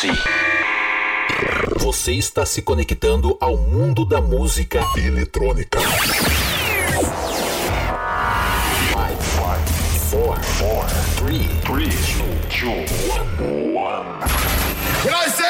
Preparem-se. Você está se conectando ao mundo da música eletrônica. 5, 4, 4, 3, 3, 2, 1. When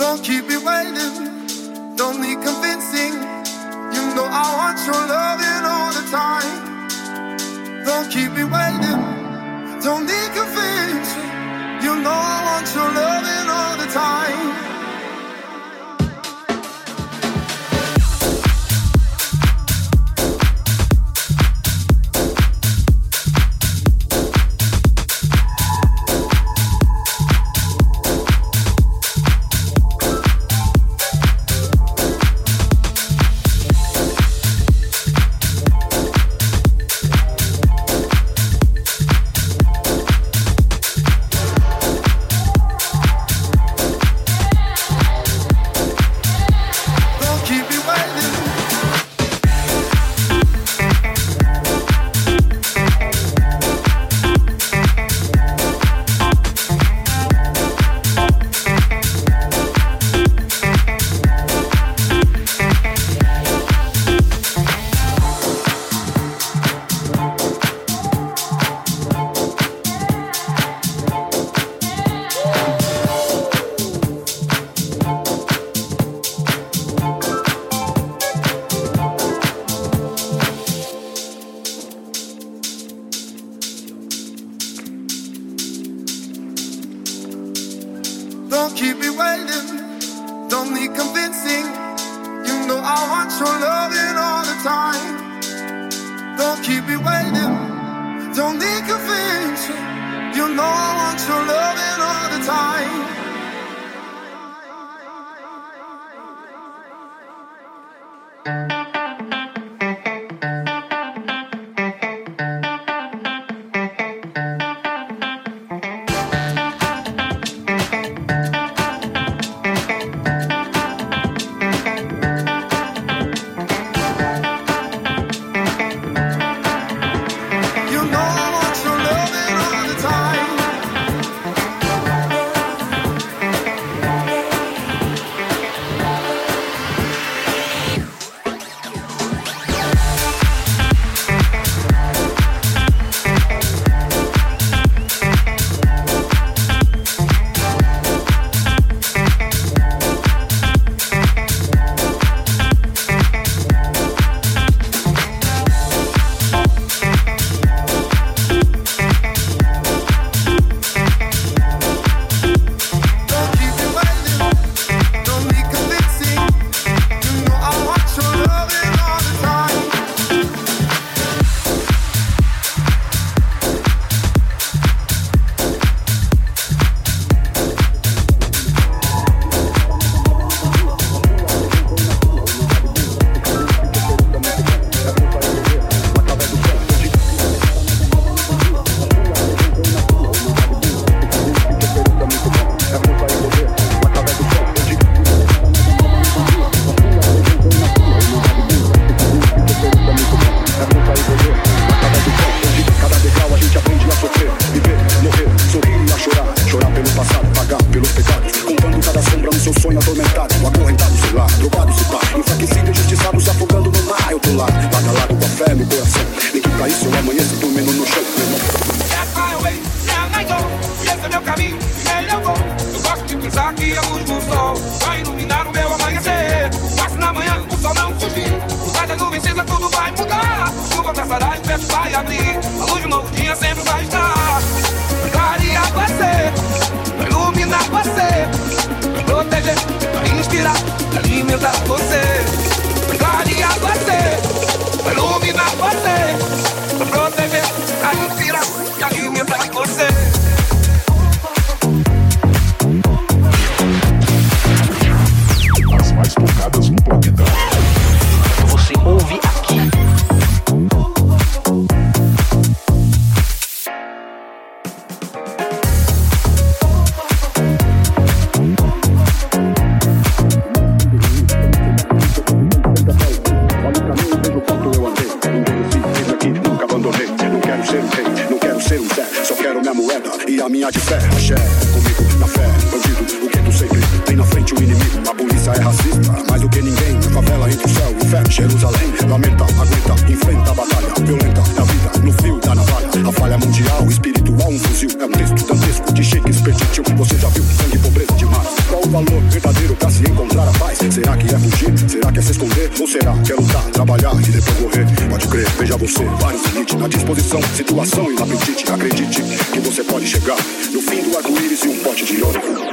Don't keep me waiting. Don't need convincing. You know I want your loving all the time. Don't keep me waiting. Don't need convincing. You know I want your loving all the time. A de fé. Axé, comigo, na fé, bandido, o que tu sempre tem na frente o inimigo. A polícia é racista, mais do que ninguém. A favela entre o céu e o inferno, Jerusalém. Lamenta, aguenta, enfrenta a batalha. Violenta, na vida, no fio da navalha. A falha mundial, espiritual, um fuzil. É um texto dantesco de Shakespeare, tio. Você já viu sangue, pobreza demais. Qual o valor verdadeiro pra se encontrar a paz? Será que é fugir? Será que é se esconder? Ou será que é lutar, trabalhar e depois morrer? Veja você, vários limites na disposição, situação e no apetite. Acredite que você pode chegar no fim do arco-íris e um pote de ouro.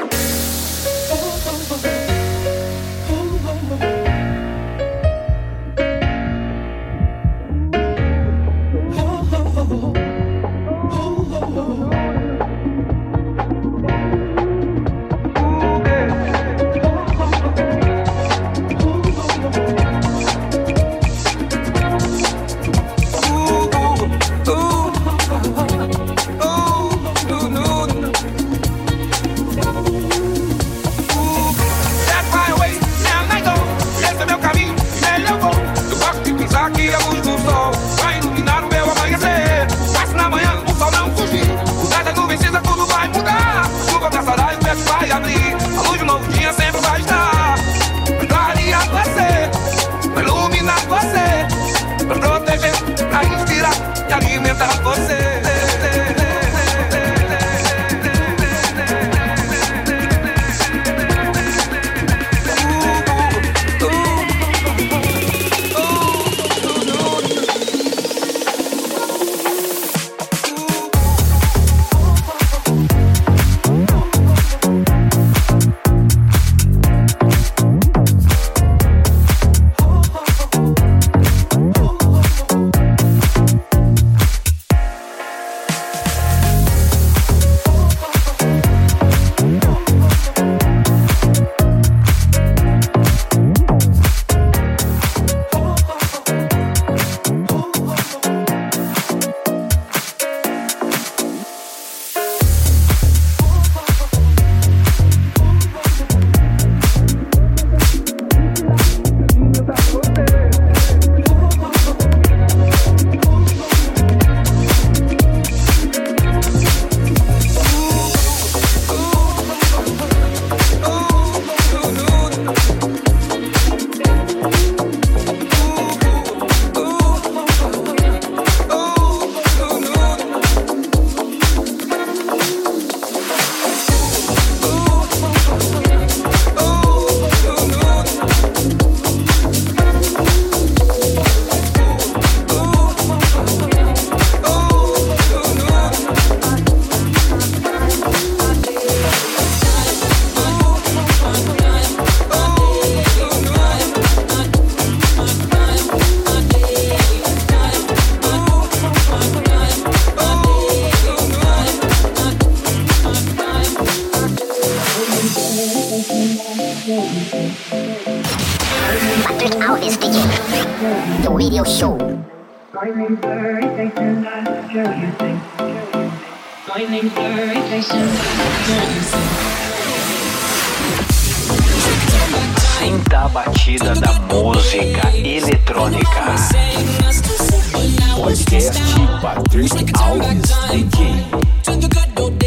Alves DJ. The radio show. A batida da música eletrônica. Podcast Patrick Alves DJ.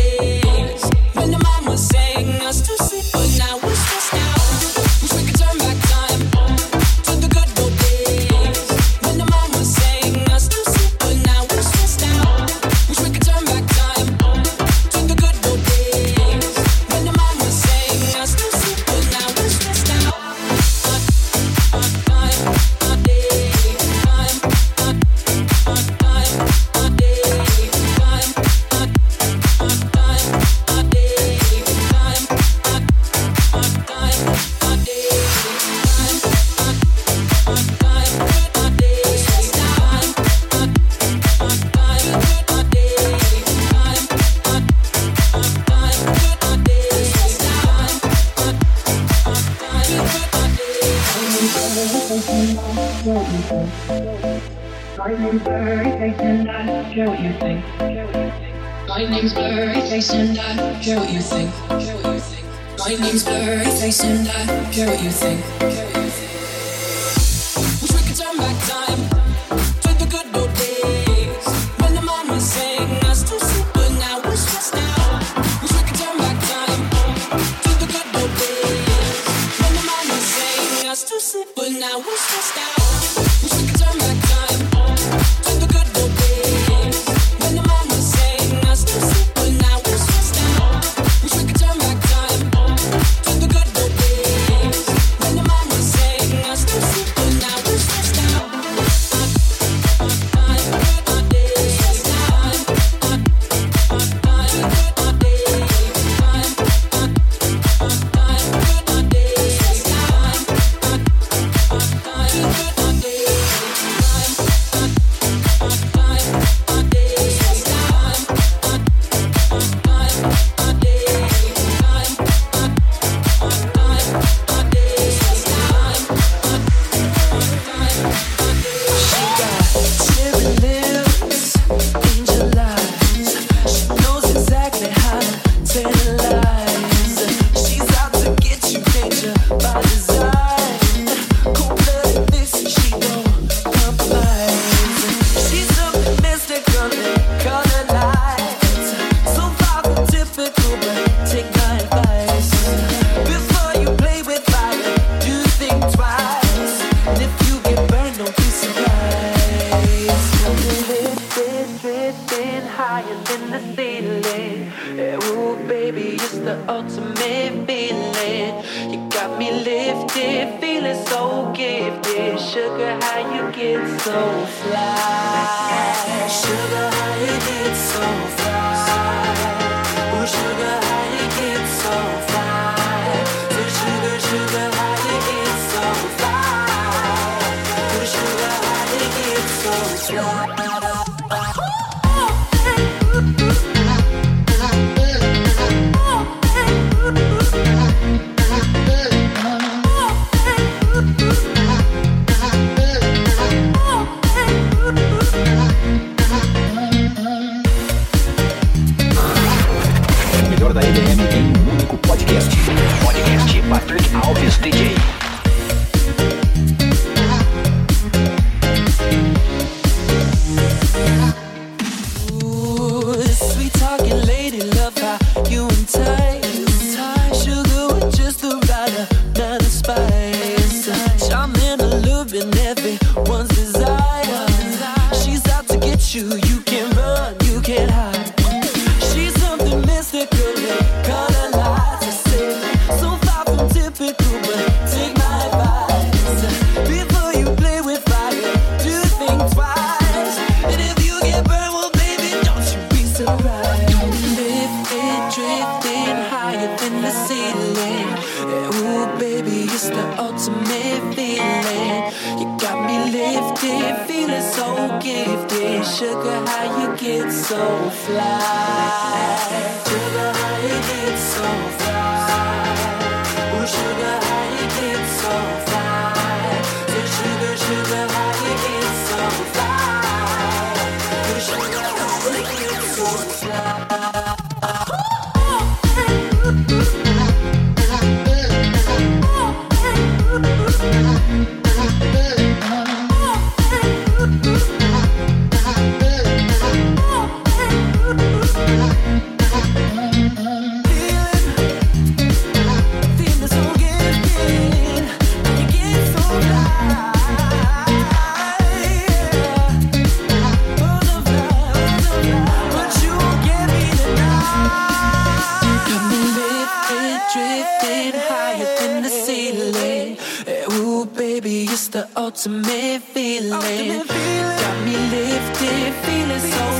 name's Barry Chase and I care what you think. My name's blurry, face and I care what you think. My name's Barry Chase and I care what you think. Wish we could turn back time to the good old days when the mama sang us to sleep, but now we're stressed out. Wish we could turn back time to the good old days when the mama sang us to sleep, but now we're stressed out. myself ultimate feeling. Ultimate feeling. Got me lifted, feeling so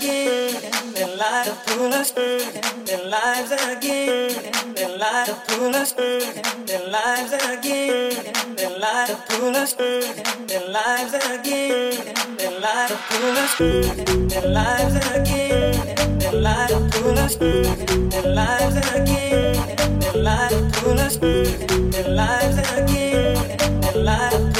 again, their lives are full of their lives again, their lives are full of their lives again, their lives are full of their lives again, their lives are full of their lives again, their lives are full of their lives again, their lives are full of their lives again, their lives